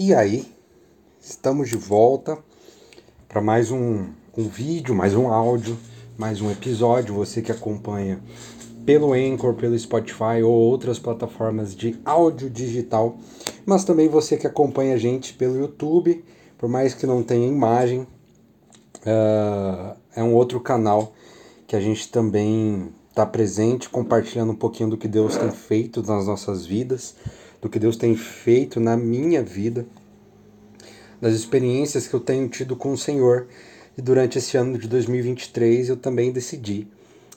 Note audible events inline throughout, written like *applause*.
E aí, estamos de volta para mais um, um vídeo, mais um áudio, mais um episódio. Você que acompanha pelo Anchor, pelo Spotify ou outras plataformas de áudio digital, mas também você que acompanha a gente pelo YouTube, por mais que não tenha imagem, uh, é um outro canal que a gente também está presente, compartilhando um pouquinho do que Deus tem feito nas nossas vidas do que Deus tem feito na minha vida, das experiências que eu tenho tido com o Senhor. E durante esse ano de 2023 eu também decidi,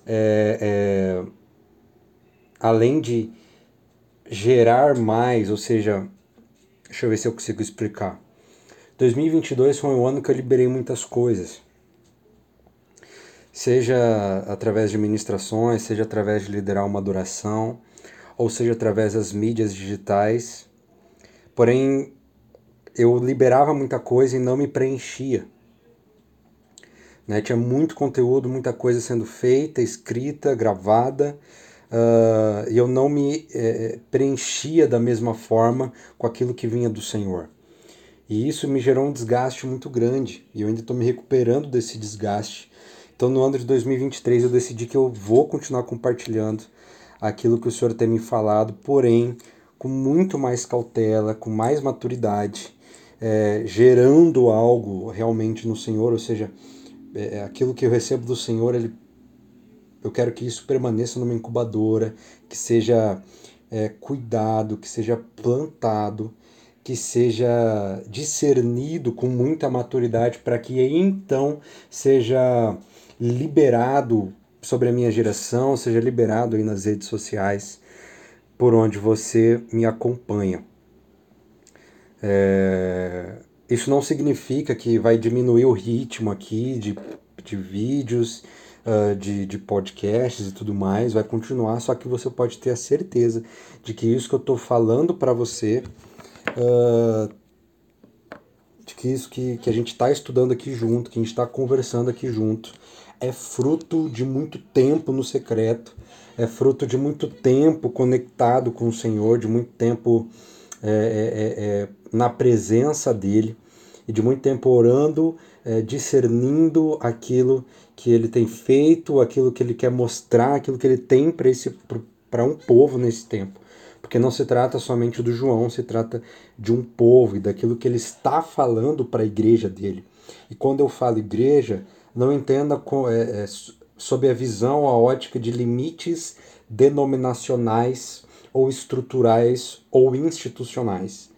é, é, além de gerar mais, ou seja, deixa eu ver se eu consigo explicar. 2022 foi um ano que eu liberei muitas coisas. Seja através de ministrações, seja através de liderar uma adoração, ou seja através das mídias digitais. Porém, eu liberava muita coisa e não me preenchia. Né? Tinha muito conteúdo, muita coisa sendo feita, escrita, gravada, uh, e eu não me eh, preenchia da mesma forma com aquilo que vinha do Senhor. E isso me gerou um desgaste muito grande, e eu ainda estou me recuperando desse desgaste. Então, no ano de 2023, eu decidi que eu vou continuar compartilhando aquilo que o Senhor tem me falado, porém com muito mais cautela, com mais maturidade, é, gerando algo realmente no Senhor, ou seja, é, é, aquilo que eu recebo do Senhor, ele, eu quero que isso permaneça numa incubadora, que seja é, cuidado, que seja plantado, que seja discernido com muita maturidade, para que então seja liberado sobre a minha geração, seja liberado aí nas redes sociais por onde você me acompanha. É... Isso não significa que vai diminuir o ritmo aqui de, de vídeos, uh, de, de podcasts e tudo mais, vai continuar, só que você pode ter a certeza de que isso que eu estou falando para você, uh, de que isso que, que a gente está estudando aqui junto, que a gente está conversando aqui junto, é fruto de muito tempo no secreto, é fruto de muito tempo conectado com o Senhor, de muito tempo é, é, é, é na presença dEle e de muito tempo orando, é, discernindo aquilo que Ele tem feito, aquilo que Ele quer mostrar, aquilo que Ele tem para um povo nesse tempo. Porque não se trata somente do João, se trata de um povo e daquilo que ele está falando para a igreja dele. E quando eu falo igreja, não entenda com, é, é, sob a visão, a ótica de limites denominacionais ou estruturais ou institucionais.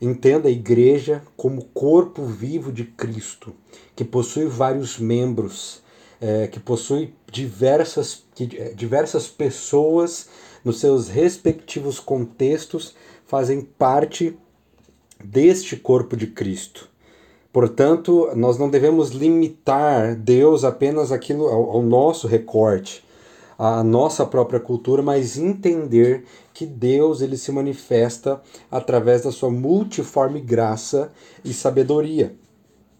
Entenda a igreja como corpo vivo de Cristo, que possui vários membros, é, que possui diversas, que, é, diversas pessoas nos seus respectivos contextos fazem parte deste corpo de Cristo. Portanto, nós não devemos limitar Deus apenas aquilo ao, ao nosso recorte, à nossa própria cultura, mas entender que Deus ele se manifesta através da sua multiforme graça e sabedoria.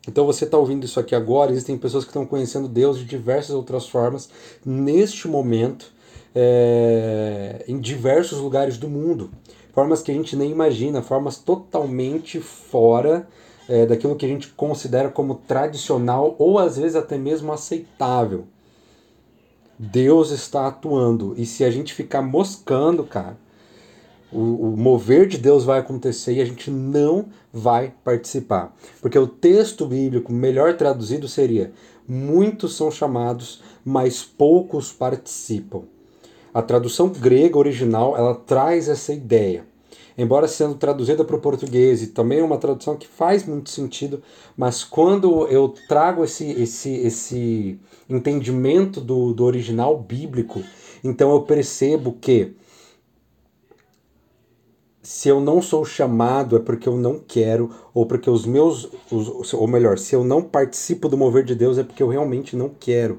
Então você está ouvindo isso aqui agora, existem pessoas que estão conhecendo Deus de diversas outras formas neste momento, é, em diversos lugares do mundo. Formas que a gente nem imagina, formas totalmente fora é, daquilo que a gente considera como tradicional ou às vezes até mesmo aceitável. Deus está atuando. E se a gente ficar moscando, cara, o, o, mover de Deus vai acontecer e a gente não vai participar. Porque o texto bíblico melhor traduzido seria: muitos são chamados, mas poucos participam. A tradução grega original ela traz essa ideia embora sendo traduzida para o português, e também é uma tradução que faz muito sentido, mas quando eu trago esse, esse, esse entendimento do, do original bíblico, então eu percebo que se eu não sou chamado é porque eu não quero, ou porque os meus, os, ou melhor, se eu não participo do mover de Deus é porque eu realmente não quero.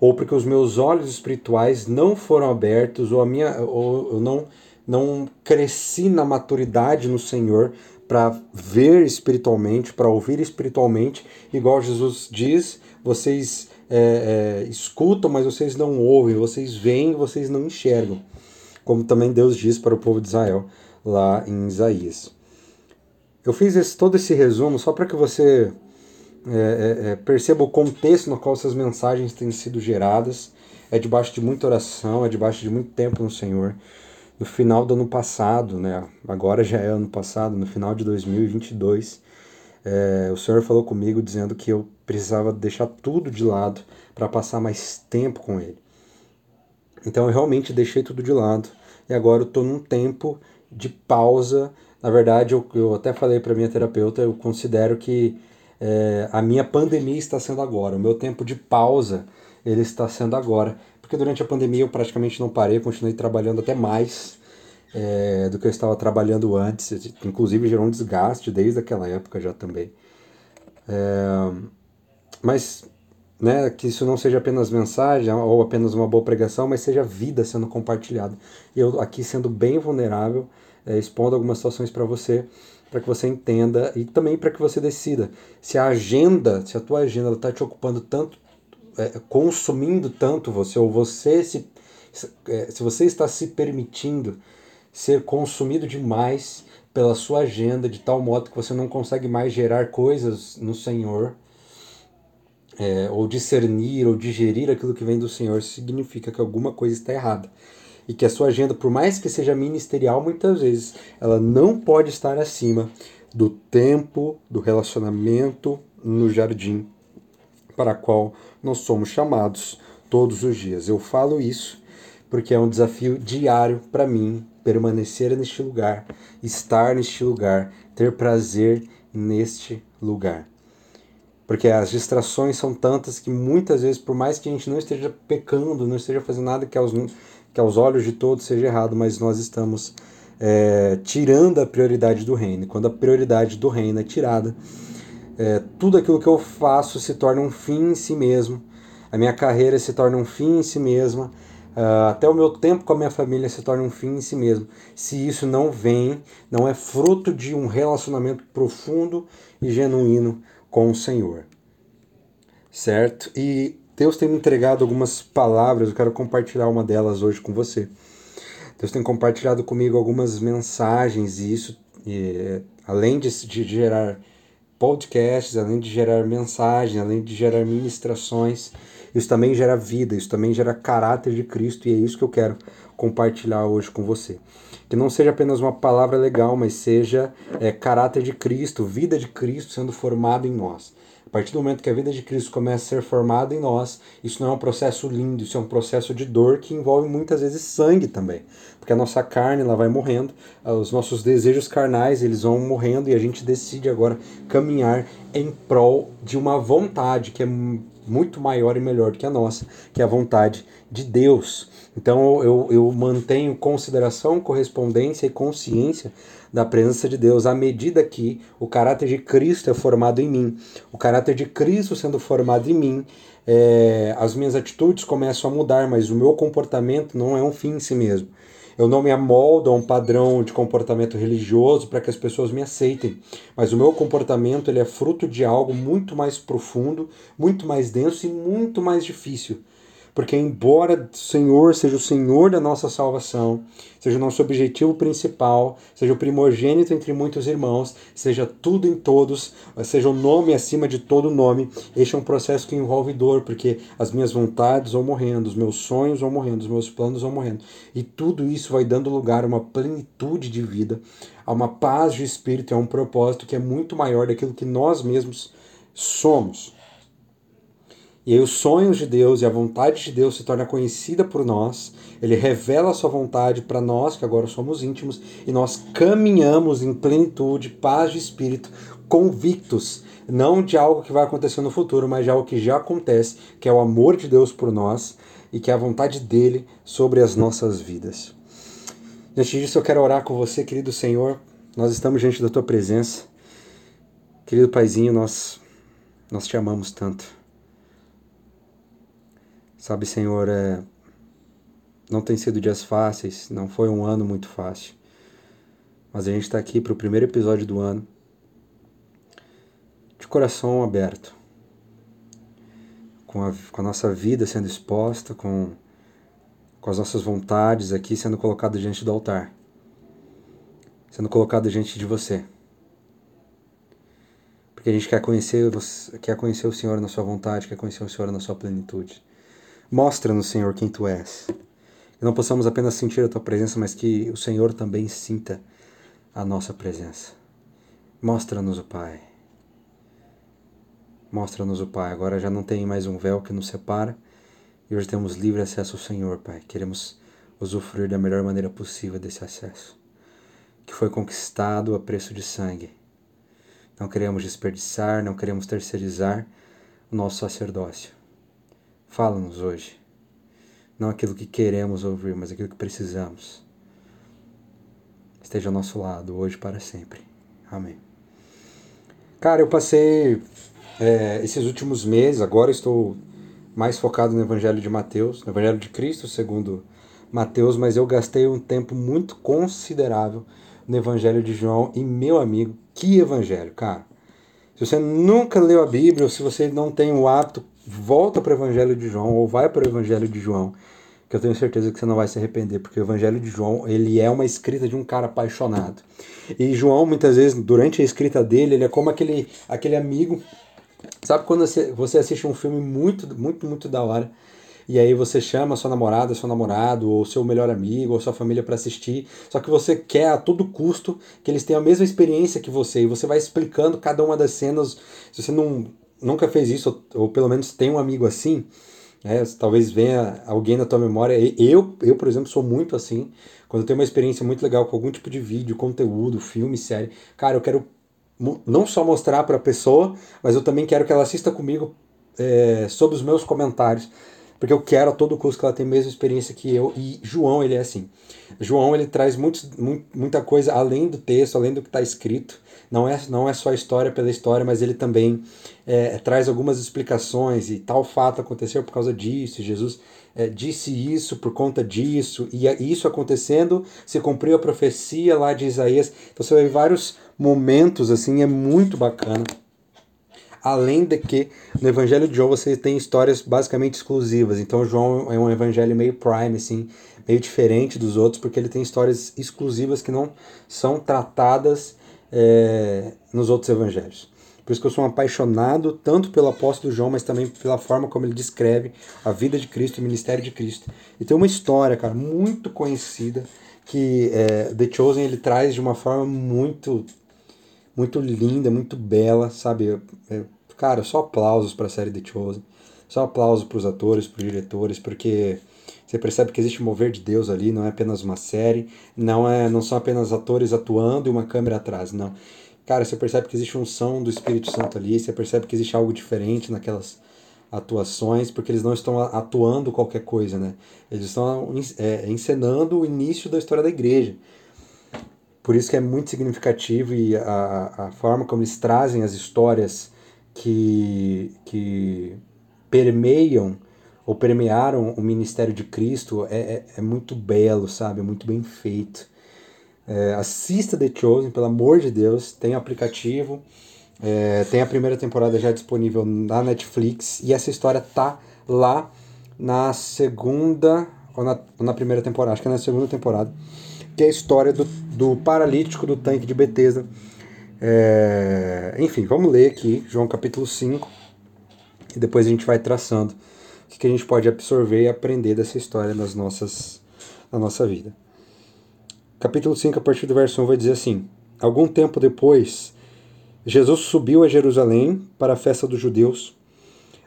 Ou porque os meus olhos espirituais não foram abertos, ou a minha, ou eu não não cresci na maturidade no Senhor para ver espiritualmente, para ouvir espiritualmente, igual Jesus diz, vocês é, é, escutam, mas vocês não ouvem, vocês veem, vocês não enxergam, como também Deus diz para o povo de Israel lá em Isaías. eu fiz esse, todo esse resumo só para que você é, é, é, perceba o contexto no qual essas mensagens têm sido geradas. É debaixo de muita oração, é debaixo de muito tempo no Senhor. No final do ano passado, né? Agora já é ano passado, no final de 2022, é, o Senhor falou comigo dizendo que eu precisava deixar tudo de lado para passar mais tempo com Ele. Então eu realmente deixei tudo de lado e agora eu estou num tempo de pausa. Na verdade, eu, eu até falei para minha terapeuta, eu considero que é, a minha pandemia está sendo agora, o meu tempo de pausa ele está sendo agora, porque durante a pandemia eu praticamente não parei, continuei trabalhando até mais é, do que eu estava trabalhando antes, inclusive gerou um desgaste desde aquela época já também. É, mas né, que isso não seja apenas mensagem ou apenas uma boa pregação, mas seja vida sendo compartilhada. E eu aqui sendo bem vulnerável, é, expondo algumas situações para você, para que você entenda e também para que você decida se a agenda, se a tua agenda está te ocupando tanto, é, consumindo tanto você, ou você se, é, se você está se permitindo ser consumido demais pela sua agenda de tal modo que você não consegue mais gerar coisas no Senhor, é, ou discernir ou digerir aquilo que vem do Senhor, significa que alguma coisa está errada. E que a sua agenda, por mais que seja ministerial, muitas vezes ela não pode estar acima do tempo, do relacionamento no jardim para qual nós somos chamados todos os dias. Eu falo isso porque é um desafio diário para mim permanecer neste lugar, estar neste lugar, ter prazer neste lugar. Porque as distrações são tantas que muitas vezes, por mais que a gente não esteja pecando, não esteja fazendo nada que aos que aos olhos de todos seja errado, mas nós estamos é, tirando a prioridade do reino. Quando a prioridade do reino é tirada, é, tudo aquilo que eu faço se torna um fim em si mesmo, a minha carreira se torna um fim em si mesma, uh, até o meu tempo com a minha família se torna um fim em si mesmo. Se isso não vem, não é fruto de um relacionamento profundo e genuíno com o Senhor. Certo? E Deus tem me entregado algumas palavras, eu quero compartilhar uma delas hoje com você. Deus tem compartilhado comigo algumas mensagens e isso, e, além de, de gerar podcasts, além de gerar mensagens, além de gerar ministrações, isso também gera vida, isso também gera caráter de Cristo e é isso que eu quero compartilhar hoje com você. Que não seja apenas uma palavra legal, mas seja é, caráter de Cristo, vida de Cristo sendo formado em nós. Partir do momento que a vida de Cristo começa a ser formada em nós, isso não é um processo lindo, isso é um processo de dor que envolve muitas vezes sangue também. Porque a nossa carne ela vai morrendo, os nossos desejos carnais eles vão morrendo e a gente decide agora caminhar em prol de uma vontade que é muito maior e melhor do que a nossa, que é a vontade de Deus. Então eu, eu mantenho consideração, correspondência e consciência da presença de Deus à medida que o caráter de Cristo é formado em mim. O caráter de Cristo sendo formado em mim, é, as minhas atitudes começam a mudar, mas o meu comportamento não é um fim em si mesmo. Eu não me amoldo a um padrão de comportamento religioso para que as pessoas me aceitem, mas o meu comportamento ele é fruto de algo muito mais profundo, muito mais denso e muito mais difícil porque embora o Senhor seja o Senhor da nossa salvação, seja o nosso objetivo principal, seja o primogênito entre muitos irmãos, seja tudo em todos, seja o nome acima de todo nome, este é um processo que envolve dor, porque as minhas vontades vão morrendo, os meus sonhos vão morrendo, os meus planos vão morrendo. E tudo isso vai dando lugar a uma plenitude de vida, a uma paz de espírito, a um propósito que é muito maior daquilo que nós mesmos somos. E aí os sonhos de Deus e a vontade de Deus se torna conhecida por nós. Ele revela a sua vontade para nós, que agora somos íntimos, e nós caminhamos em plenitude, paz de espírito, convictos, não de algo que vai acontecer no futuro, mas de algo que já acontece, que é o amor de Deus por nós e que é a vontade dele sobre as nossas vidas. Diante disso, eu quero orar com você, querido Senhor. Nós estamos diante da tua presença. Querido Paizinho, nós, nós te amamos tanto. Sabe, Senhor, é... não tem sido dias fáceis, não foi um ano muito fácil. Mas a gente está aqui para o primeiro episódio do ano, de coração aberto, com a, com a nossa vida sendo exposta, com, com as nossas vontades aqui sendo colocadas diante do altar, sendo colocado diante de você. porque a gente quer conhecer, quer conhecer o Senhor na sua vontade, quer conhecer o Senhor na sua plenitude. Mostra-nos, Senhor, quem tu és. Que não possamos apenas sentir a tua presença, mas que o Senhor também sinta a nossa presença. Mostra-nos o Pai. Mostra-nos o Pai. Agora já não tem mais um véu que nos separa e hoje temos livre acesso ao Senhor, Pai. Queremos usufruir da melhor maneira possível desse acesso, que foi conquistado a preço de sangue. Não queremos desperdiçar, não queremos terceirizar o nosso sacerdócio. Fala-nos hoje. Não aquilo que queremos ouvir, mas aquilo que precisamos. Esteja ao nosso lado, hoje para sempre. Amém. Cara, eu passei é, esses últimos meses, agora estou mais focado no Evangelho de Mateus, no Evangelho de Cristo, segundo Mateus, mas eu gastei um tempo muito considerável no Evangelho de João e meu amigo, que evangelho, cara. Se você nunca leu a Bíblia, ou se você não tem o hábito, volta para o Evangelho de João ou vai para o Evangelho de João, que eu tenho certeza que você não vai se arrepender, porque o Evangelho de João, ele é uma escrita de um cara apaixonado. E João, muitas vezes, durante a escrita dele, ele é como aquele, aquele amigo Sabe quando você assiste um filme muito, muito, muito da hora e aí você chama sua namorada, seu namorado, ou seu melhor amigo, ou sua família para assistir, só que você quer a todo custo que eles tenham a mesma experiência que você, e você vai explicando cada uma das cenas. Se você não, nunca fez isso, ou, pelo menos tem um amigo assim, é, talvez venha alguém na tua memória. Eu, eu, por exemplo, sou muito assim. Quando eu tenho uma experiência muito legal com algum tipo de vídeo, conteúdo, filme, série, cara, eu quero não só mostrar para a pessoa, mas eu também quero que ela assista comigo é, sobre os meus comentários, porque eu quero a todo custo que ela tenha a mesma experiência que eu. E João, ele é assim. João, ele traz muito, muita coisa além do texto, além do que está escrito. Não é, não é só história pela história, mas ele também é, traz algumas explicações e tal fato aconteceu por causa disso. Jesus é, disse isso por conta disso, e isso acontecendo, se cumpriu a profecia lá de Isaías. Então você vê vários momentos assim, é muito bacana. Além de que no Evangelho de João você tem histórias basicamente exclusivas. Então João é um evangelho meio prime, assim, meio diferente dos outros, porque ele tem histórias exclusivas que não são tratadas é, nos outros evangelhos. Por isso que eu sou um apaixonado tanto pelo apóstolo João, mas também pela forma como ele descreve a vida de Cristo, o ministério de Cristo. E tem uma história, cara, muito conhecida que é, The Chosen ele traz de uma forma muito muito linda, muito bela, sabe? É, cara, só aplausos para a série The Chosen. Só aplausos para os atores, para os diretores, porque você percebe que existe um mover de Deus ali, não é apenas uma série, não é, não são apenas atores atuando e uma câmera atrás, não. Cara, você percebe que existe um som do Espírito Santo ali, você percebe que existe algo diferente naquelas atuações, porque eles não estão atuando qualquer coisa, né? Eles estão é, encenando o início da história da igreja. Por isso que é muito significativo e a, a forma como eles trazem as histórias que, que permeiam ou permearam o ministério de Cristo é, é, é muito belo, sabe? É muito bem feito. É, assista The Chosen, pelo amor de Deus, tem aplicativo, é, tem a primeira temporada já disponível na Netflix e essa história tá lá na segunda ou na, ou na primeira temporada, acho que é na segunda temporada que é a história do, do paralítico do tanque de Betesda. É, enfim, vamos ler aqui, João capítulo 5, e depois a gente vai traçando o que, que a gente pode absorver e aprender dessa história nas nossas, na nossa vida. Capítulo 5, a partir do verso 1, vai dizer assim: Algum tempo depois, Jesus subiu a Jerusalém para a festa dos judeus.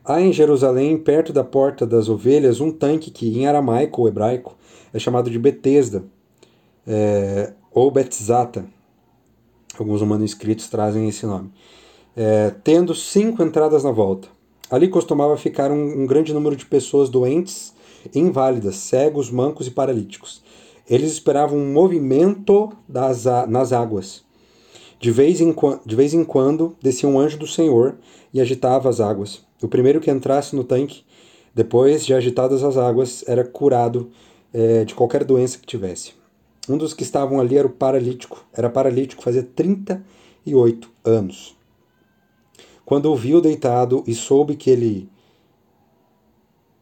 Há em Jerusalém, perto da porta das ovelhas, um tanque que, em aramaico ou hebraico, é chamado de Betesda é, ou Betzata. Alguns manuscritos trazem esse nome. É, tendo cinco entradas na volta. Ali costumava ficar um, um grande número de pessoas doentes, inválidas, cegos, mancos e paralíticos. Eles esperavam um movimento das, nas águas. De vez, em, de vez em quando descia um anjo do Senhor e agitava as águas. O primeiro que entrasse no tanque, depois de agitadas as águas, era curado é, de qualquer doença que tivesse. Um dos que estavam ali era o paralítico. Era paralítico, fazia 38 anos. Quando o viu deitado e soube que ele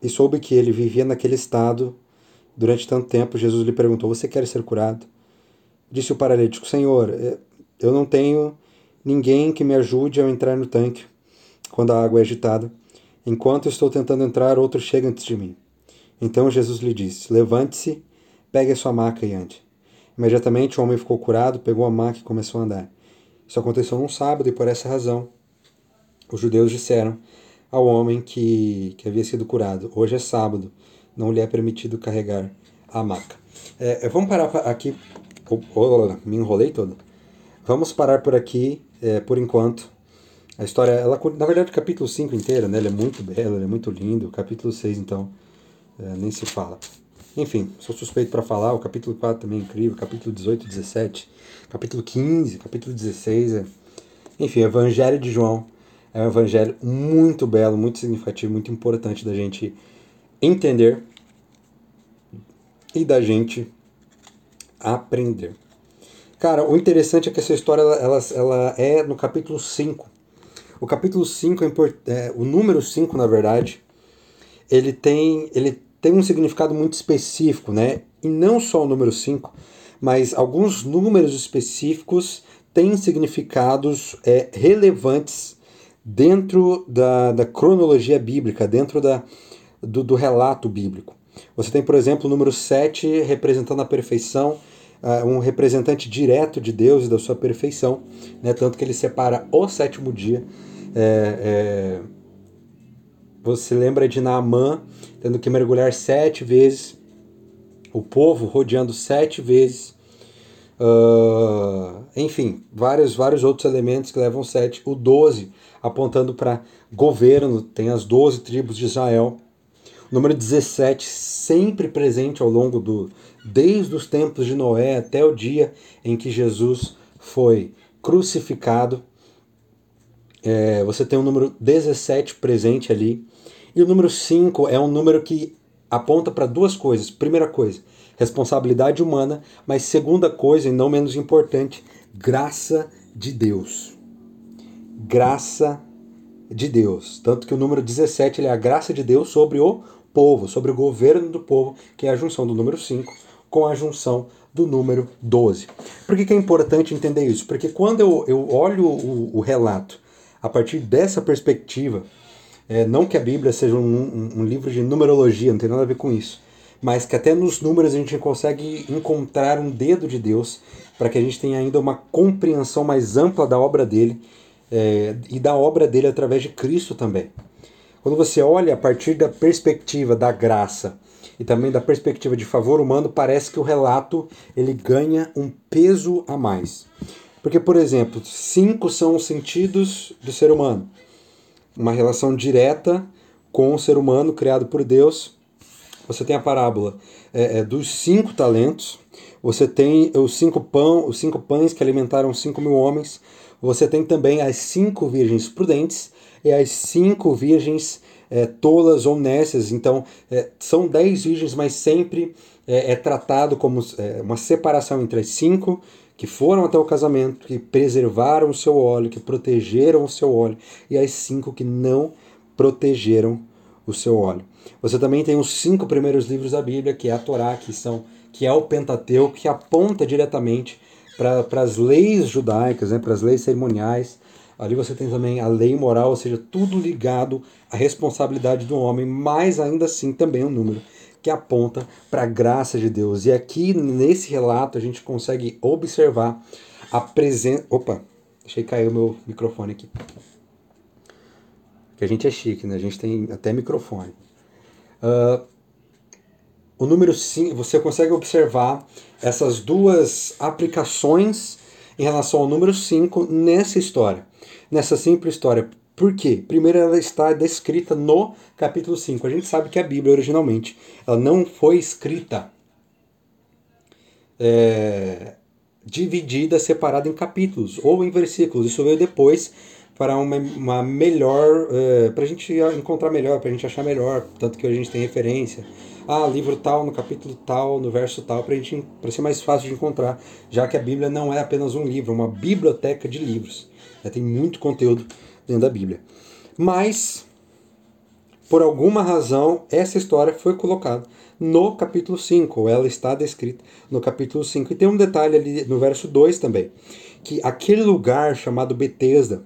e soube que ele vivia naquele estado durante tanto tempo, Jesus lhe perguntou: Você quer ser curado? Disse o paralítico: Senhor, eh, eu não tenho ninguém que me ajude a entrar no tanque quando a água é agitada. Enquanto estou tentando entrar, outro chega antes de mim. Então Jesus lhe disse: Levante-se, pegue a sua maca e ande. Imediatamente o homem ficou curado, pegou a maca e começou a andar. Isso aconteceu num sábado e por essa razão os judeus disseram ao homem que, que havia sido curado: Hoje é sábado, não lhe é permitido carregar a maca. É, vamos parar aqui. Oh, me enrolei todo. Vamos parar por aqui é, por enquanto. A história, ela, na verdade, o capítulo 5 inteiro, né? Ele é muito belo, ele é muito lindo. O capítulo 6, então, é, nem se fala. Enfim, sou suspeito para falar. O capítulo 4 também é incrível. Capítulo 18 e 17. Capítulo 15, capítulo 16. É... Enfim, Evangelho de João é um evangelho muito belo, muito significativo, muito importante da gente entender e da gente aprender. Cara, o interessante é que essa história ela, ela, é no capítulo 5. O capítulo 5 é, é o número 5, na verdade, ele tem ele tem um significado muito específico, né? E não só o número 5, mas alguns números específicos têm significados é, relevantes dentro da, da cronologia bíblica, dentro da, do, do, relato bíblico. Você tem, por exemplo, o número 7 representando a perfeição, uh, um representante direto de Deus e da sua perfeição, né? tanto que ele separa o sétimo dia. É, é, você lembra de Naamã tendo que mergulhar sete vezes, o povo rodeando sete vezes. Uh, enfim, vários, vários outros elementos que levam sete. O 12 apontando para governo, tem as 12 tribos de Israel. O número 17, sempre presente ao longo do. desde os tempos de Noé até o dia em que Jesus foi crucificado. É, você tem o número 17 presente ali. E o número 5 é um número que aponta para duas coisas. Primeira coisa, responsabilidade humana, mas segunda coisa, e não menos importante, graça de Deus graça de Deus. Tanto que o número 17 é a graça de Deus sobre o povo, sobre o governo do povo, que é a junção do número 5 com a junção do número 12. Por que, que é importante entender isso? Porque quando eu, eu olho o, o relato a partir dessa perspectiva, é, não que a Bíblia seja um, um, um, livro de numerologia, não tem nada a ver com isso, mas que até nos números a gente consegue encontrar um dedo de Deus para que a gente tenha ainda uma compreensão mais ampla da obra dele é, e da obra dele através de Cristo também. Quando você olha a partir da perspectiva da graça e também da perspectiva de favor humano, parece que o relato ele ganha um peso a mais. Porque, por exemplo, cinco são os sentidos do ser humano. Uma relação direta com o ser humano criado por Deus. Você tem a parábola é, é, dos cinco talentos. Você tem os cinco, pão, os cinco pães que alimentaram cinco mil homens. Você tem também as cinco virgens prudentes e as cinco virgens é, tolas ou nécias. Então, é, são dez virgens, mas sempre é, é tratado como é, uma separação entre as cinco que foram até o casamento, que preservaram o seu óleo, que protegeram o seu óleo, e as cinco que não protegeram o seu óleo. Você também tem os cinco primeiros livros da Bíblia, que é a Torá, que são que é o Pentateuco, que aponta diretamente para as leis judaicas, né, para as leis cerimoniais. Ali você tem também a lei moral, ou seja, tudo ligado à responsabilidade do homem, mas ainda assim também um número que aponta para a graça de Deus. E aqui nesse relato a gente consegue observar a presença. Opa, deixei cair o meu microfone aqui. Que a gente é chique, né? A gente tem até microfone. Uh, o número 5, você consegue observar essas duas aplicações em relação ao número 5 nessa história, nessa simples história. Por quê? Primeiro, ela está descrita no capítulo 5. A gente sabe que a Bíblia, originalmente, ela não foi escrita é, dividida, separada em capítulos ou em versículos. Isso veio depois para uma, uma melhor, é, para a gente encontrar melhor, para a gente achar melhor, tanto que a gente tem referência ah, livro tal, no capítulo tal, no verso tal, para ser mais fácil de encontrar, já que a Bíblia não é apenas um livro, é uma biblioteca de livros. Já tem muito conteúdo dentro da Bíblia. Mas, por alguma razão, essa história foi colocada no capítulo 5, ou ela está descrita no capítulo 5. E tem um detalhe ali no verso 2 também, que aquele lugar chamado Betesda,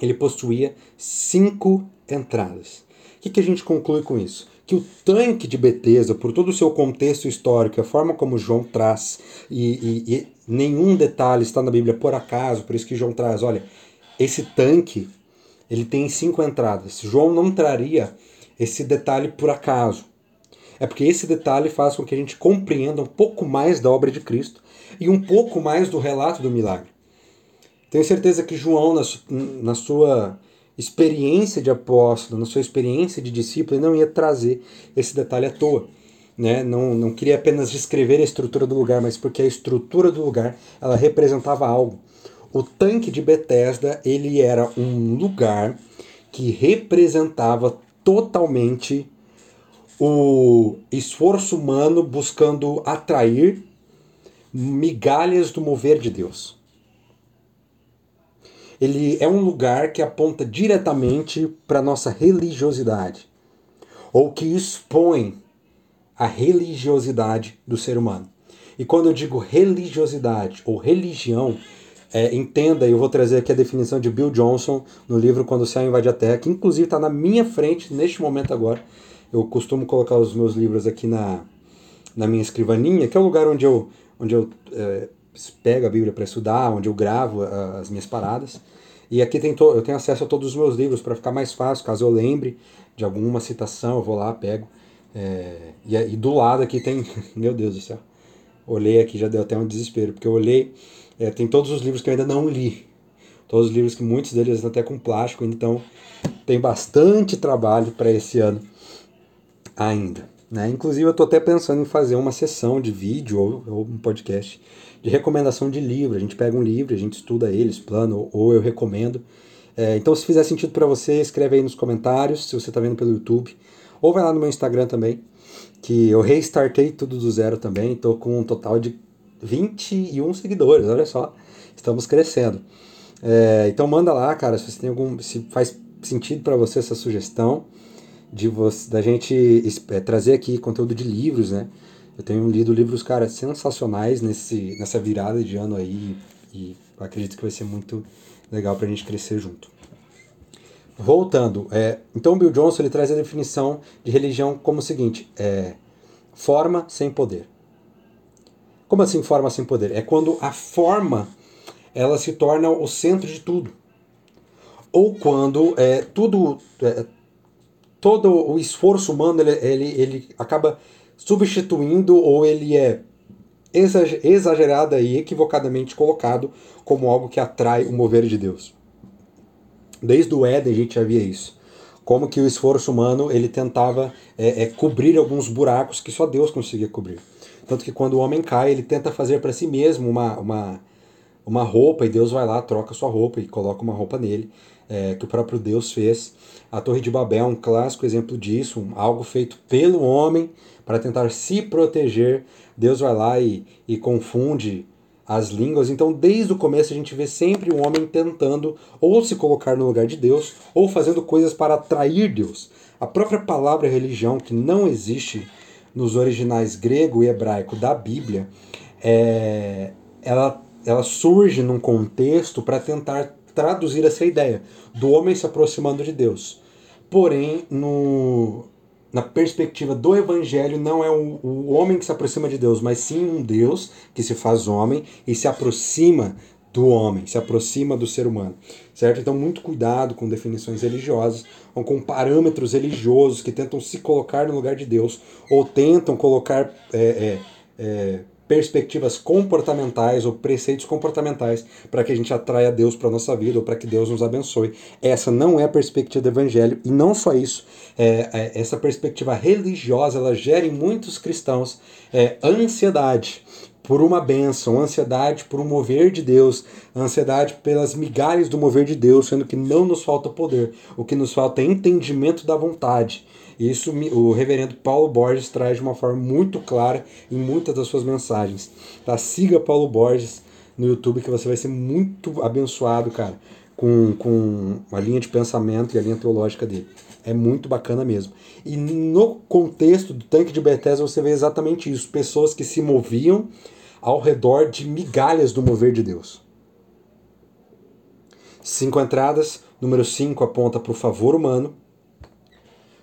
ele possuía cinco entradas. O que, que a gente conclui com isso? Que o tanque de Betesda, por todo o seu contexto histórico, a forma como João traz, e, e, e nenhum detalhe está na Bíblia por acaso, por isso que João traz, olha, esse tanque, ele tem cinco entradas. João não traria esse detalhe por acaso. É porque esse detalhe faz com que a gente compreenda um pouco mais da obra de Cristo e um pouco mais do relato do milagre. Tenho certeza que João, na, na sua experiência de apóstolo, na sua experiência de discípulo, não ia trazer esse detalhe à toa. Né? Não, não queria apenas descrever a estrutura do lugar, mas porque a estrutura do lugar ela representava algo. O tanque de Betesda ele era um lugar que representava totalmente o esforço humano buscando atrair migalhas do mover de Deus. Ele é um lugar que aponta diretamente para a nossa religiosidade, ou que expõe a religiosidade do ser humano. E quando eu digo religiosidade ou religião, é, entenda, eu vou trazer aqui a definição de Bill Johnson no livro Quando o Céu Invade a Terra, que inclusive está na minha frente neste momento agora. Eu costumo colocar os meus livros aqui na, na minha escrivaninha, que é o lugar onde eu, onde eu é, pego a Bíblia para estudar, onde eu gravo as minhas paradas. E aqui tem eu tenho acesso a todos os meus livros para ficar mais fácil, caso eu lembre de alguma citação, eu vou lá, pego. É, e, e, do lado aqui tem, *laughs* meu Deus do céu, olhei aqui, já deu até um desespero, porque eu olhei, é, tem todos os livros que eu ainda não li. Todos os livros que muitos deles até com plástico, então tem bastante trabalho para esse ano ainda. Né? Inclusive, eu estou até pensando em fazer uma sessão de vídeo ou, ou, um podcast de recomendação de livro. A gente pega um livro, a gente estuda ele, explana, ou, ou eu recomendo. É, então, se fizer sentido para você, escreve aí nos comentários, se você está vendo pelo YouTube. Ou vai lá no meu Instagram também, que eu restartei tudo do zero também. Estou com um total de 21 seguidores, olha só. Estamos crescendo. É, então manda lá, cara, se você tem algum. se faz sentido para você essa sugestão de você, da gente é, trazer aqui conteúdo de livros, né? Eu tenho lido livros, cara, sensacionais nesse, nessa virada de ano aí e acredito que vai ser muito legal para a gente crescer junto. Voltando, é, então Bill Johnson ele traz a definição de religião como o seguinte: é, forma sem poder. Como assim forma sem poder? É quando a forma ela se torna o centro de tudo. Ou quando é, tudo, é, todo o esforço humano ele, ele, ele acaba substituindo ou ele é exagerado e equivocadamente colocado como algo que atrai o mover de Deus. Desde o Éden a gente já via isso. Como que o esforço humano ele tentava é, é, cobrir alguns buracos que só Deus conseguia cobrir. Tanto que quando o homem cai, ele tenta fazer para si mesmo uma, uma, uma roupa e Deus vai lá, troca sua roupa e coloca uma roupa nele, é, que o próprio Deus fez. A Torre de Babel é um clássico exemplo disso, um, algo feito pelo homem para tentar se proteger. Deus vai lá e, e confunde as línguas. Então, desde o começo, a gente vê sempre o homem tentando ou se colocar no lugar de Deus ou fazendo coisas para atrair Deus. A própria palavra religião, que não existe nos originais grego e hebraico da Bíblia, é, ela, ela surge num contexto para tentar traduzir essa ideia do homem se aproximando de Deus. Porém, no, na perspectiva do evangelho, não é o, o homem que se aproxima de Deus, mas sim um Deus que se faz homem e se aproxima do homem, se aproxima do ser humano, certo? Então, muito cuidado com definições religiosas ou com parâmetros religiosos que tentam se colocar no lugar de Deus ou tentam colocar é, é, é, perspectivas comportamentais ou preceitos comportamentais para que a gente atraia Deus para nossa vida ou para que Deus nos abençoe. Essa não é a perspectiva do Evangelho e não só isso. É, é, essa perspectiva religiosa ela gera em muitos cristãos é, ansiedade por uma bênção, ansiedade por um mover de Deus, ansiedade pelas migalhas do mover de Deus, sendo que não nos falta poder, o que nos falta é entendimento da vontade. Isso o reverendo Paulo Borges traz de uma forma muito clara em muitas das suas mensagens. Tá? Siga Paulo Borges no YouTube que você vai ser muito abençoado, cara, com, com a linha de pensamento e a linha teológica dele. É muito bacana mesmo. E no contexto do tanque de Bethesda você vê exatamente isso. Pessoas que se moviam ao redor de migalhas do mover de Deus. Cinco entradas. Número cinco aponta para o favor humano,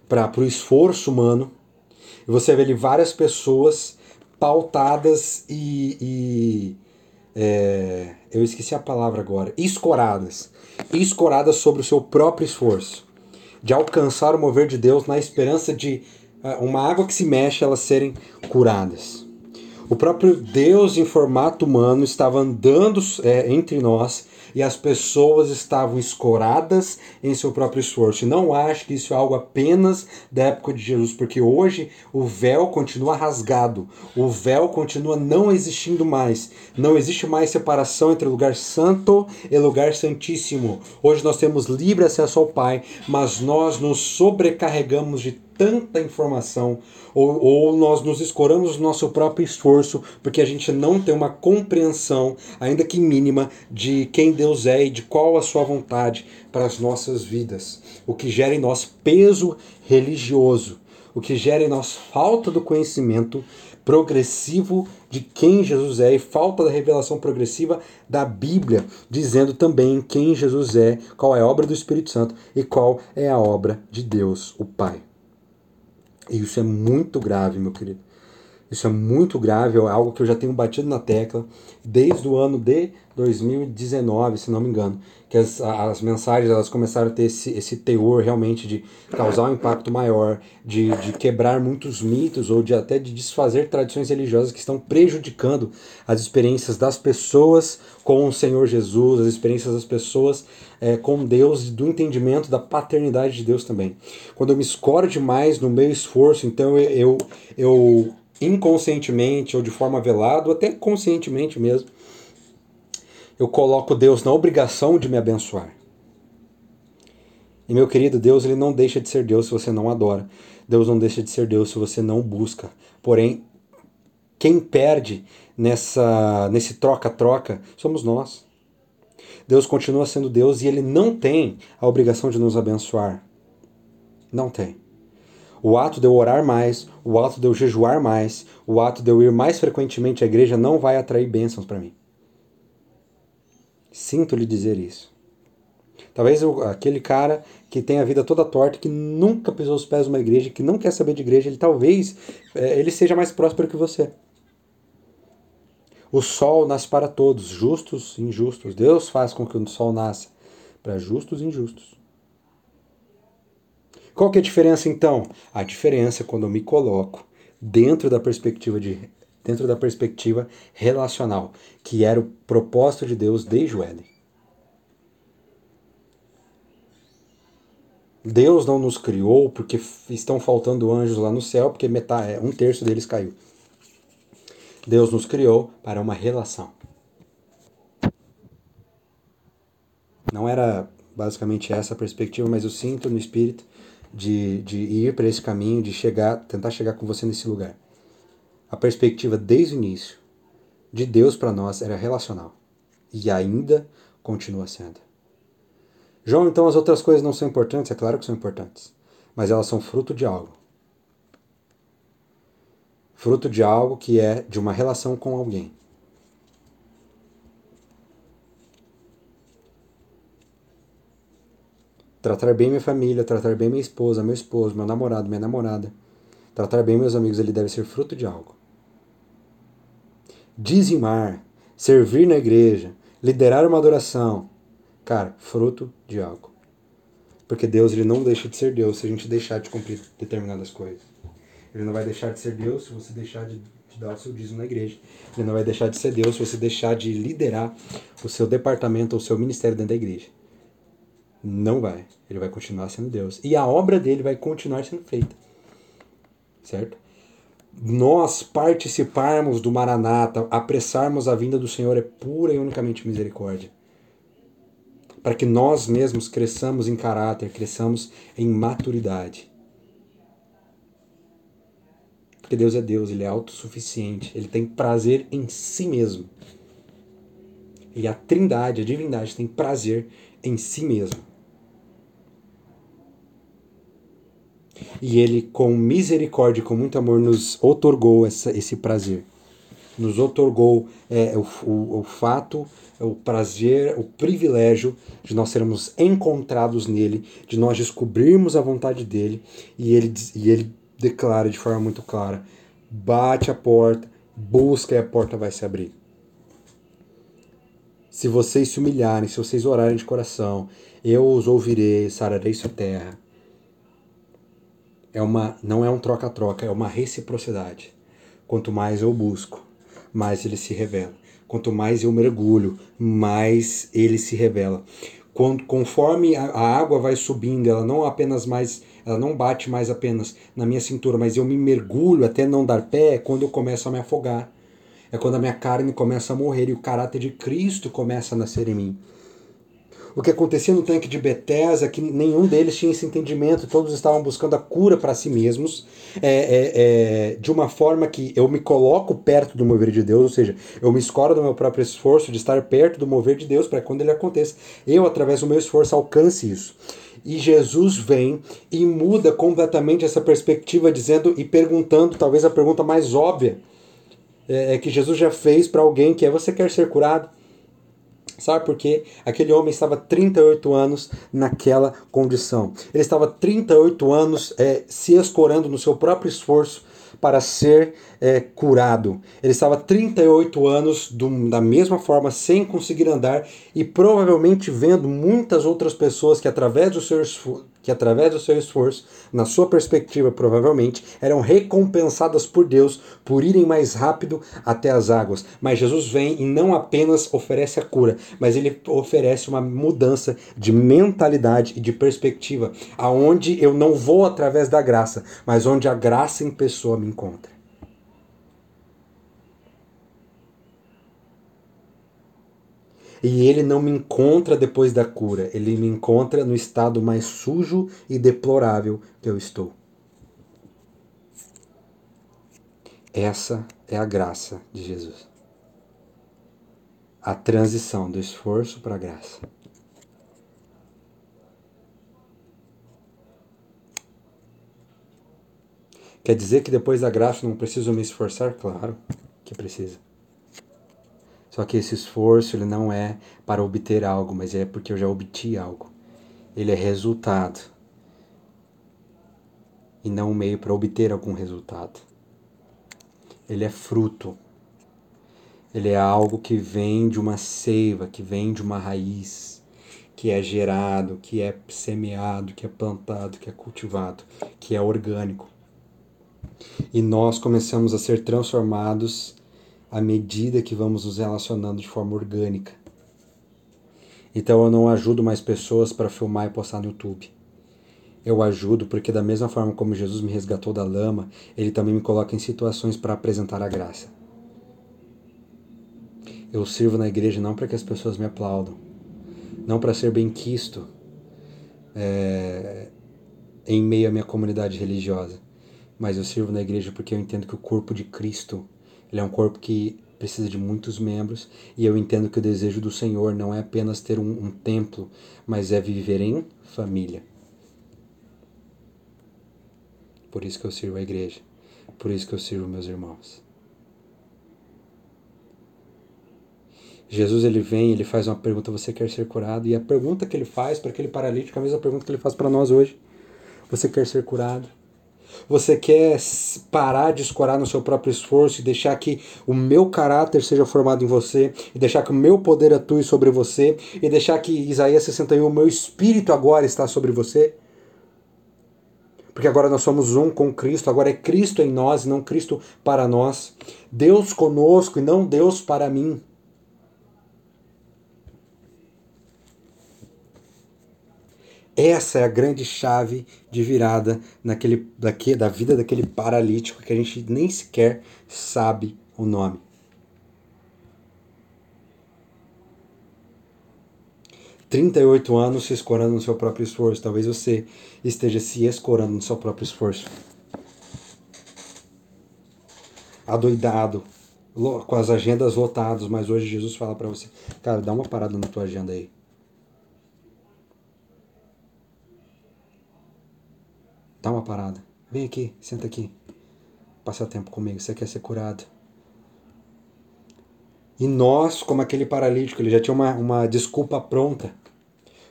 para o esforço humano. E você vê ali várias pessoas pautadas e. e é, eu esqueci a palavra agora. Escoradas. Escoradas sobre o seu próprio esforço. De alcançar o mover de Deus na esperança de é, uma água que se mexe, elas serem curadas. O próprio Deus em formato humano estava andando é, entre nós e as pessoas estavam escoradas em seu próprio esforço. E não acho que isso é algo apenas da época de Jesus, porque hoje o véu continua rasgado, o véu continua não existindo mais. Não existe mais separação entre lugar santo e lugar santíssimo. Hoje nós temos livre acesso ao Pai, mas nós nos sobrecarregamos de tanta informação, ou, ou nós nos escoramos no nosso próprio esforço, porque a gente não tem uma compreensão, ainda que mínima, de quem Deus é e de qual a sua vontade para as nossas vidas. O que gera em nós peso religioso, o que gera em nós falta do conhecimento progressivo de quem Jesus é e falta da revelação progressiva da Bíblia, dizendo também quem Jesus é, qual é a obra do Espírito Santo e qual é a obra de Deus, o Pai. E isso é muito grave, meu querido. Isso é muito grave, é algo que eu já tenho batido na tecla desde o ano de 2019, se não me engano, que as, as mensagens elas começaram a ter esse, esse teor realmente de causar um impacto maior, de, de quebrar muitos mitos ou de até de desfazer tradições religiosas que estão prejudicando as experiências das pessoas com o Senhor Jesus, as experiências das pessoas é, com Deus, do entendimento da paternidade de Deus também. Quando eu me escoro demais no meu esforço, então eu, eu, eu inconscientemente ou de forma velada, ou até conscientemente mesmo, eu coloco Deus na obrigação de me abençoar. E meu querido, Deus ele não deixa de ser Deus se você não adora. Deus não deixa de ser Deus se você não busca. Porém, quem perde nessa nesse troca-troca somos nós. Deus continua sendo Deus e ele não tem a obrigação de nos abençoar. Não tem. O ato de eu orar mais, o ato de eu jejuar mais, o ato de eu ir mais frequentemente à igreja não vai atrair bênçãos para mim. Sinto lhe dizer isso. Talvez eu, aquele cara que tem a vida toda torta, que nunca pisou os pés numa igreja, que não quer saber de igreja, ele talvez é, ele seja mais próspero que você. O sol nasce para todos, justos e injustos. Deus faz com que o sol nasça para justos e injustos. Qual que é a diferença então? A diferença é quando eu me coloco dentro da perspectiva de dentro da perspectiva relacional, que era o propósito de Deus desde o Éden. Deus não nos criou porque estão faltando anjos lá no céu, porque metade, é, um terço deles caiu. Deus nos criou para uma relação. Não era basicamente essa a perspectiva, mas eu sinto no espírito de, de ir para esse caminho, de chegar, tentar chegar com você nesse lugar. A perspectiva desde o início de Deus para nós era relacional e ainda continua sendo. João, então as outras coisas não são importantes? É claro que são importantes, mas elas são fruto de algo. Fruto de algo que é de uma relação com alguém. Tratar bem minha família, tratar bem minha esposa, meu esposo, meu namorado, minha namorada. Tratar bem meus amigos, ele deve ser fruto de algo. Dizimar, servir na igreja, liderar uma adoração. Cara, fruto de algo. Porque Deus ele não deixa de ser Deus se a gente deixar de cumprir determinadas coisas. Ele não vai deixar de ser Deus se você deixar de, dar o seu dízimo na igreja. Ele não vai deixar de ser Deus se você deixar de liderar o seu departamento ou o seu ministério dentro da igreja. Não vai. Ele vai continuar sendo Deus. E a obra dele vai continuar sendo feita. Certo? Nós participarmos do Maranata, apressarmos a vinda do Senhor é pura e unicamente misericórdia. Para que nós mesmos cresçamos em caráter, cresçamos em maturidade. Porque Deus é Deus, Ele é autossuficiente, Ele tem prazer em si mesmo. E a trindade, a divindade, tem prazer em si mesmo. E ele, com misericórdia e com muito amor, nos otorgou essa, esse prazer. nos otorgou é, o, o, o fato, o prazer, o privilégio de nós sermos encontrados nele, de nós descobrirmos a vontade dele, e ele, e ele declara de forma muito clara: bate a porta, busca e a porta vai se abrir. Se vocês se humilharem, se vocês orarem de coração, eu os ouvirei, sararei sua terra. É uma, não é um troca-troca, é uma reciprocidade. Quanto mais eu busco, mais ele se revela. Quanto mais eu mergulho, mais ele se revela. Quando, conforme a, a água vai subindo, ela não apenas mais, ela não bate mais apenas na minha cintura, mas eu me mergulho até não dar pé, é quando eu começo a me afogar é quando a minha carne começa a morrer e o caráter de Cristo começa a nascer em mim. O que acontecia no tanque de Bethesda é que nenhum deles tinha esse entendimento, todos estavam buscando a cura para si mesmos, é, é, é, de uma forma que eu me coloco perto do mover de Deus, ou seja, eu me escoro do meu próprio esforço de estar perto do mover de Deus para quando ele aconteça, eu, através do meu esforço, alcance isso. E Jesus vem e muda completamente essa perspectiva, dizendo e perguntando, talvez a pergunta mais óbvia é, é, que Jesus já fez para alguém que é você quer ser curado. Sabe por quê? Aquele homem estava 38 anos naquela condição. Ele estava 38 anos é, se escorando no seu próprio esforço para ser é, curado. Ele estava 38 anos do, da mesma forma, sem conseguir andar e provavelmente vendo muitas outras pessoas que, através do seu esforço, que através do seu esforço, na sua perspectiva provavelmente, eram recompensadas por Deus por irem mais rápido até as águas. Mas Jesus vem e não apenas oferece a cura, mas ele oferece uma mudança de mentalidade e de perspectiva, aonde eu não vou através da graça, mas onde a graça em pessoa me encontra. E ele não me encontra depois da cura, ele me encontra no estado mais sujo e deplorável que eu estou. Essa é a graça de Jesus. A transição do esforço para a graça. Quer dizer que depois da graça não preciso me esforçar? Claro que precisa. Só que esse esforço ele não é para obter algo, mas é porque eu já obti algo. Ele é resultado e não um meio para obter algum resultado. Ele é fruto. Ele é algo que vem de uma seiva, que vem de uma raiz, que é gerado, que é semeado, que é plantado, que é cultivado, que é orgânico. E nós começamos a ser transformados à medida que vamos nos relacionando de forma orgânica. Então eu não ajudo mais pessoas para filmar e postar no YouTube. Eu ajudo porque, da mesma forma como Jesus me resgatou da lama, Ele também me coloca em situações para apresentar a graça. Eu sirvo na igreja não para que as pessoas me aplaudam, não para ser bem quisto é, em meio à minha comunidade religiosa, mas eu sirvo na igreja porque eu entendo que o corpo de Cristo ele é um corpo que precisa de muitos membros e eu entendo que o desejo do Senhor não é apenas ter um, um templo, mas é viver em família. Por isso que eu sirvo a igreja. Por isso que eu sirvo meus irmãos. Jesus ele vem, ele faz uma pergunta: você quer ser curado? E a pergunta que ele faz para aquele paralítico é a mesma pergunta que ele faz para nós hoje: você quer ser curado? Você quer parar de escorar no seu próprio esforço e deixar que o meu caráter seja formado em você, e deixar que o meu poder atue sobre você, e deixar que Isaías 61, o meu espírito agora está sobre você? Porque agora nós somos um com Cristo, agora é Cristo em nós e não Cristo para nós. Deus conosco e não Deus para mim. Essa é a grande chave de virada naquele, daqui, da vida daquele paralítico que a gente nem sequer sabe o nome. Trinta e oito anos se escorando no seu próprio esforço. Talvez você esteja se escorando no seu próprio esforço. Adoidado, com as agendas lotadas, mas hoje Jesus fala para você, cara, dá uma parada na tua agenda aí. Dá uma parada. Vem aqui, senta aqui. Passa tempo comigo. Você quer ser curado? E nós, como aquele paralítico, ele já tinha uma, uma desculpa pronta.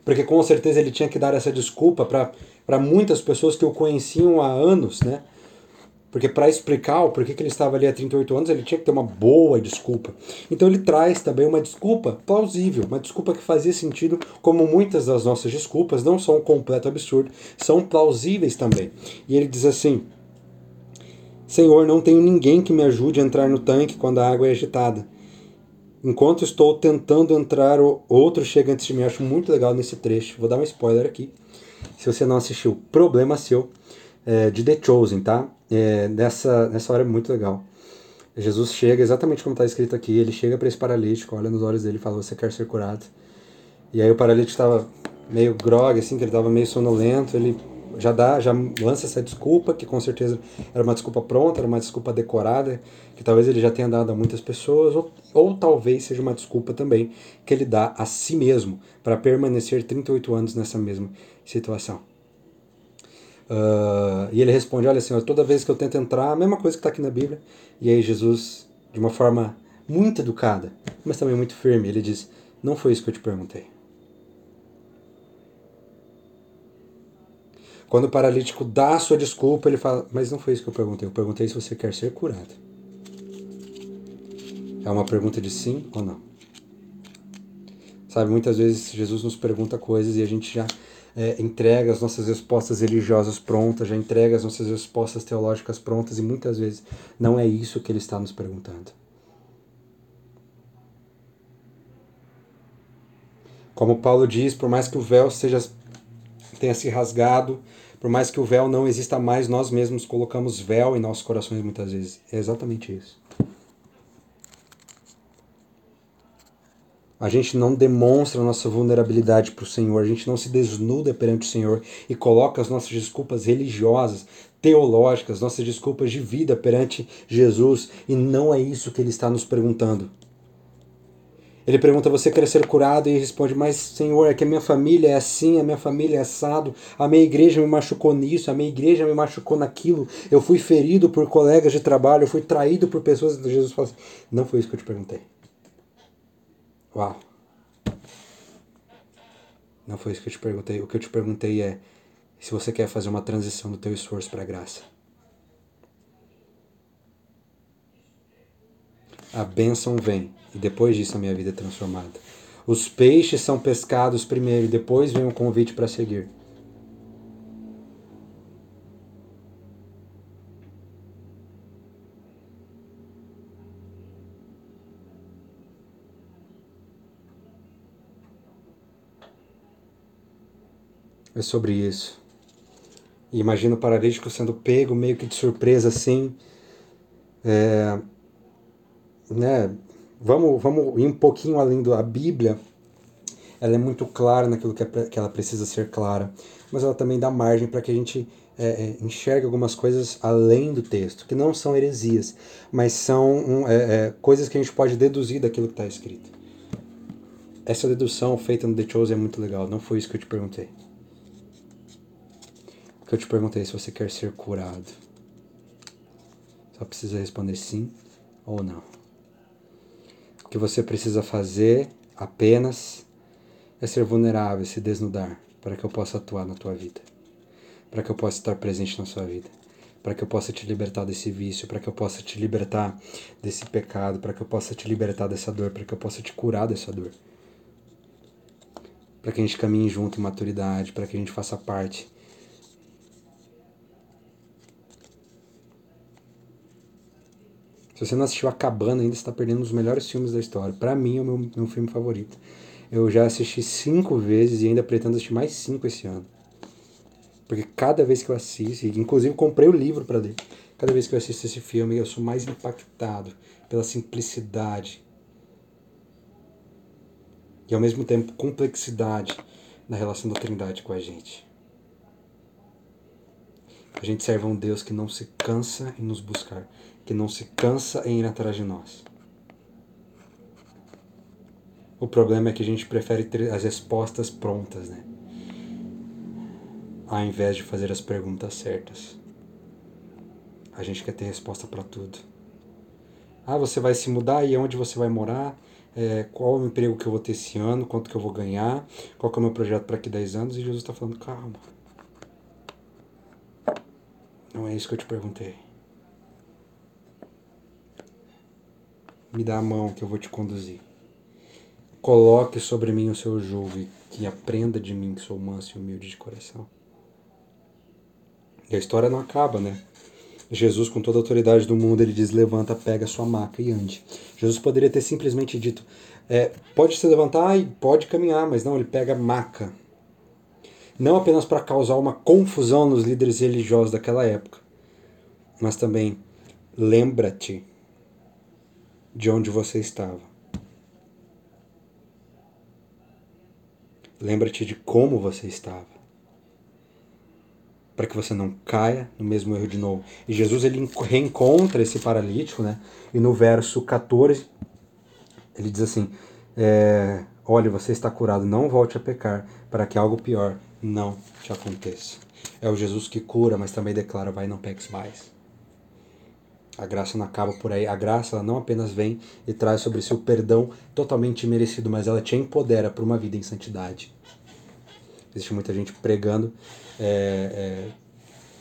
Porque com certeza ele tinha que dar essa desculpa para muitas pessoas que o conheciam há anos, né? Porque para explicar o porquê que ele estava ali há 38 anos, ele tinha que ter uma boa desculpa. Então ele traz também uma desculpa plausível, uma desculpa que fazia sentido, como muitas das nossas desculpas não são um completo absurdo, são plausíveis também. E ele diz assim: Senhor, não tenho ninguém que me ajude a entrar no tanque quando a água é agitada. Enquanto estou tentando entrar, o outro chega antes de mim. Acho muito legal nesse trecho. Vou dar um spoiler aqui. Se você não assistiu, problema seu. É, de The Chosen, tá? É, nessa, nessa hora é muito legal. Jesus chega exatamente como está escrito aqui. Ele chega para esse paralítico, olha nos olhos dele e fala: Você quer ser curado? E aí o paralítico estava meio grog, assim, que ele estava meio sonolento. Ele já dá, já lança essa desculpa, que com certeza era uma desculpa pronta, era uma desculpa decorada, que talvez ele já tenha dado a muitas pessoas, ou, ou talvez seja uma desculpa também que ele dá a si mesmo para permanecer 38 anos nessa mesma situação. Uh, e ele responde: Olha, Senhor, toda vez que eu tento entrar, a mesma coisa que está aqui na Bíblia. E aí Jesus, de uma forma muito educada, mas também muito firme, ele diz: Não foi isso que eu te perguntei. Quando o paralítico dá a sua desculpa, ele fala: Mas não foi isso que eu perguntei. Eu perguntei se você quer ser curado. É uma pergunta de sim ou não. Sabe, muitas vezes Jesus nos pergunta coisas e a gente já é, entrega as nossas respostas religiosas prontas, já entrega as nossas respostas teológicas prontas e muitas vezes não é isso que ele está nos perguntando. Como Paulo diz, por mais que o véu seja tenha se rasgado, por mais que o véu não exista mais, nós mesmos colocamos véu em nossos corações muitas vezes. É exatamente isso. A gente não demonstra nossa vulnerabilidade para o Senhor, a gente não se desnuda perante o Senhor e coloca as nossas desculpas religiosas, teológicas, nossas desculpas de vida perante Jesus, e não é isso que ele está nos perguntando. Ele pergunta: Você quer ser curado? E responde: Mas, Senhor, é que a minha família é assim, a minha família é assado, a minha igreja me machucou nisso, a minha igreja me machucou naquilo, eu fui ferido por colegas de trabalho, eu fui traído por pessoas. Jesus fala assim: Não foi isso que eu te perguntei. Uau. Não foi isso que eu te perguntei. O que eu te perguntei é se você quer fazer uma transição do teu esforço para a graça. A bênção vem e depois disso a minha vida é transformada. Os peixes são pescados primeiro e depois vem o convite para seguir. É sobre isso. E imagina o paralítico sendo pego meio que de surpresa assim. É, né, vamos, vamos ir um pouquinho além da Bíblia. Ela é muito clara naquilo que, é, que ela precisa ser clara, mas ela também dá margem para que a gente é, é, enxergue algumas coisas além do texto, que não são heresias, mas são um, é, é coisas que a gente pode deduzir daquilo que está escrito. Essa dedução feita no The Chosen é muito legal, não foi isso que eu te perguntei. O eu te perguntei se você quer ser curado. Só precisa responder sim ou não que você precisa fazer apenas é ser vulnerável, se desnudar, para que eu possa atuar na tua vida, para que eu possa estar presente na sua vida, para que eu possa te libertar desse vício, para que eu possa te libertar desse pecado, para que eu possa te libertar dessa dor, para que eu possa te curar dessa dor. Para que a gente caminhe junto em maturidade, para que a gente faça parte Se você não assistiu A Cabana ainda, está perdendo um dos melhores filmes da história. Para mim, é o meu, meu filme favorito. Eu já assisti cinco vezes e ainda pretendo assistir mais cinco esse ano. Porque cada vez que eu assisto, inclusive comprei o livro para ler, cada vez que eu assisto esse filme, eu sou mais impactado pela simplicidade e ao mesmo tempo complexidade da relação da Trindade com a gente. A gente serve a um Deus que não se cansa em nos buscar que não se cansa em ir atrás de nós. O problema é que a gente prefere ter as respostas prontas, né? Ao invés de fazer as perguntas certas. A gente quer ter resposta para tudo. Ah, você vai se mudar e onde você vai morar? É, qual o emprego que eu vou ter esse ano? Quanto que eu vou ganhar? Qual que é o meu projeto para aqui 10 anos? E Jesus está falando, calma. Não é isso que eu te perguntei. Me dá a mão que eu vou te conduzir. Coloque sobre mim o seu jugo e que aprenda de mim que sou manso e humilde de coração. E a história não acaba, né? Jesus, com toda a autoridade do mundo, ele diz: levanta, pega sua maca e ande. Jesus poderia ter simplesmente dito: é, pode se levantar e pode caminhar, mas não, ele pega maca. Não apenas para causar uma confusão nos líderes religiosos daquela época, mas também lembra-te de onde você estava. Lembra-te de como você estava. Para que você não caia no mesmo erro de novo. E Jesus ele reencontra esse paralítico, né? E no verso 14, ele diz assim: é, Olha, você está curado, não volte a pecar, para que algo pior não te aconteça. É o Jesus que cura, mas também declara: Vai, não peques mais. A graça não acaba por aí. A graça ela não apenas vem e traz sobre si o perdão totalmente merecido, mas ela te empodera para uma vida em santidade. Existe muita gente pregando é, é,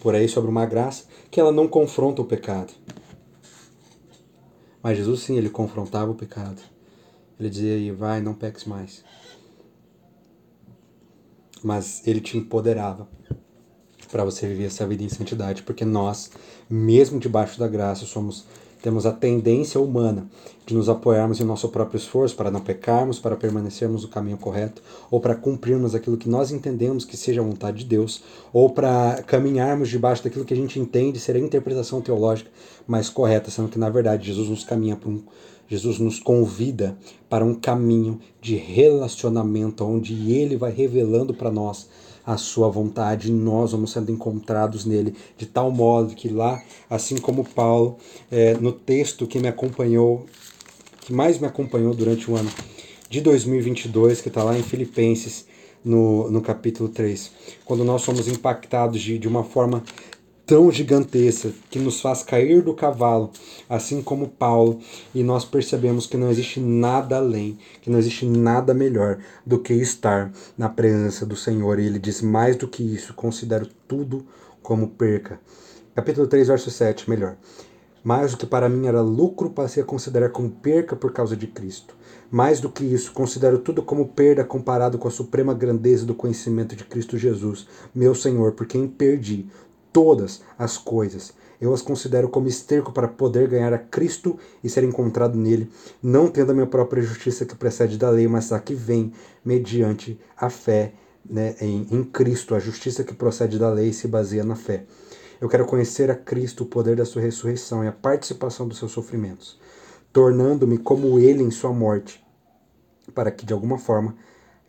por aí sobre uma graça que ela não confronta o pecado. Mas Jesus sim, ele confrontava o pecado. Ele dizia vai, não peques mais. Mas ele te empoderava para você viver essa vida em santidade, porque nós, mesmo debaixo da graça, somos temos a tendência humana de nos apoiarmos em nosso próprio esforço para não pecarmos, para permanecermos no caminho correto, ou para cumprirmos aquilo que nós entendemos que seja a vontade de Deus, ou para caminharmos debaixo daquilo que a gente entende ser a interpretação teológica mais correta, sendo que na verdade Jesus nos caminha para um Jesus nos convida para um caminho de relacionamento onde ele vai revelando para nós a sua vontade e nós vamos sendo encontrados nele, de tal modo que lá, assim como Paulo, é, no texto que me acompanhou, que mais me acompanhou durante o ano de 2022, que está lá em Filipenses, no, no capítulo 3, quando nós somos impactados de, de uma forma tão gigantesca que nos faz cair do cavalo, assim como Paulo, e nós percebemos que não existe nada além, que não existe nada melhor do que estar na presença do Senhor. E ele diz: mais do que isso, considero tudo como perca. Capítulo 3, verso 7, melhor. Mais do que para mim era lucro, passei a considerar como perca por causa de Cristo. Mais do que isso, considero tudo como perda comparado com a suprema grandeza do conhecimento de Cristo Jesus, meu Senhor, por quem perdi todas as coisas. Eu as considero como esterco para poder ganhar a Cristo e ser encontrado nele, não tendo a minha própria justiça que precede da lei, mas a que vem mediante a fé né, em, em Cristo. A justiça que procede da lei se baseia na fé. Eu quero conhecer a Cristo, o poder da sua ressurreição e a participação dos seus sofrimentos, tornando-me como ele em sua morte, para que de alguma forma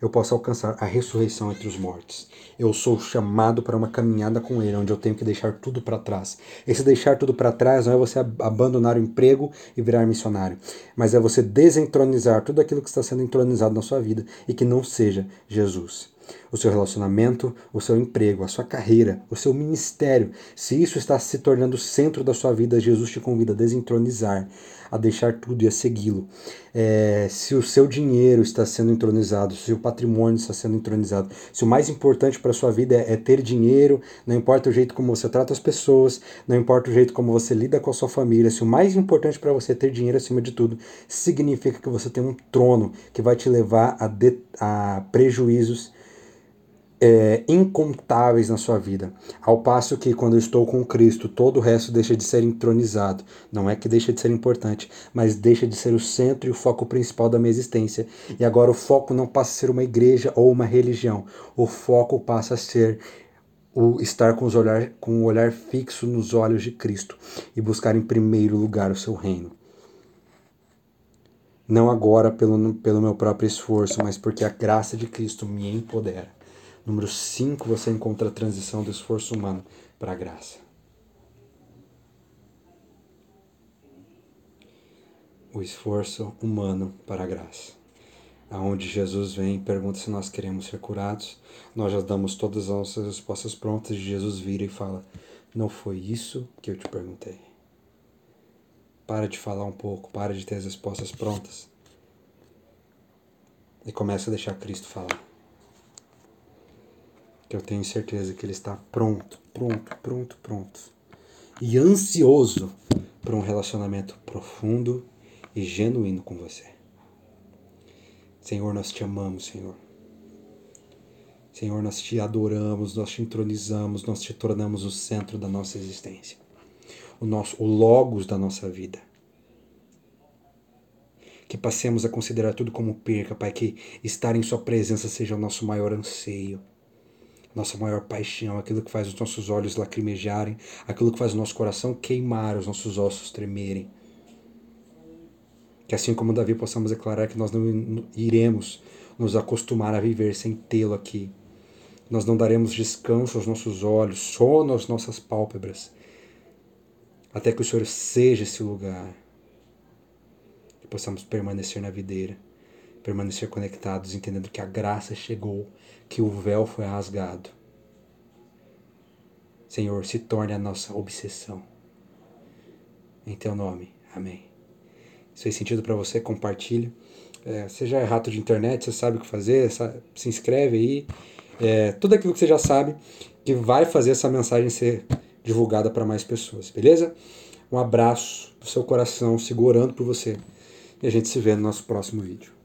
eu possa alcançar a ressurreição entre os mortos. Eu sou chamado para uma caminhada com Ele, onde eu tenho que deixar tudo para trás. Esse deixar tudo para trás não é você abandonar o emprego e virar missionário, mas é você desentronizar tudo aquilo que está sendo entronizado na sua vida e que não seja Jesus o seu relacionamento, o seu emprego, a sua carreira, o seu ministério. Se isso está se tornando o centro da sua vida, Jesus te convida a desentronizar, a deixar tudo e a segui-lo. É, se o seu dinheiro está sendo entronizado, se o patrimônio está sendo entronizado, se o mais importante para a sua vida é, é ter dinheiro, não importa o jeito como você trata as pessoas, não importa o jeito como você lida com a sua família, se o mais importante para você é ter dinheiro acima de tudo, significa que você tem um trono que vai te levar a, de, a prejuízos é, incontáveis na sua vida. Ao passo que, quando eu estou com Cristo, todo o resto deixa de ser entronizado. Não é que deixa de ser importante, mas deixa de ser o centro e o foco principal da minha existência. E agora o foco não passa a ser uma igreja ou uma religião. O foco passa a ser o estar com, os olhar, com o olhar fixo nos olhos de Cristo e buscar em primeiro lugar o seu reino. Não agora pelo, pelo meu próprio esforço, mas porque a graça de Cristo me empodera. Número 5, você encontra a transição do esforço humano para a graça. O esforço humano para a graça. Aonde Jesus vem e pergunta se nós queremos ser curados, nós já damos todas as nossas respostas prontas Jesus vira e fala: Não foi isso que eu te perguntei. Para de falar um pouco, para de ter as respostas prontas. E começa a deixar Cristo falar. Que eu tenho certeza que Ele está pronto, pronto, pronto, pronto. E ansioso para um relacionamento profundo e genuíno com você. Senhor, nós te amamos, Senhor. Senhor, nós te adoramos, nós te entronizamos, nós te tornamos o centro da nossa existência, o nosso, o logos da nossa vida. Que passemos a considerar tudo como perca, Pai, que estar em Sua presença seja o nosso maior anseio, nossa maior paixão, aquilo que faz os nossos olhos lacrimejarem, aquilo que faz o nosso coração queimar, os nossos ossos tremerem. Que assim como Davi possamos declarar que nós não iremos nos acostumar a viver sem tê-lo aqui, nós não daremos descanso aos nossos olhos, sono às nossas pálpebras, até que o Senhor seja esse lugar. Que possamos permanecer na videira, permanecer conectados, entendendo que a graça chegou, que o véu foi rasgado. Senhor, se torne a nossa obsessão. Em teu nome. Amém. Se fez sentido para você, compartilhe. É, seja é rato de internet, você sabe o que fazer, se inscreve aí é, tudo aquilo que você já sabe que vai fazer essa mensagem ser divulgada para mais pessoas, beleza? Um abraço do seu coração, segurando por você. E a gente se vê no nosso próximo vídeo.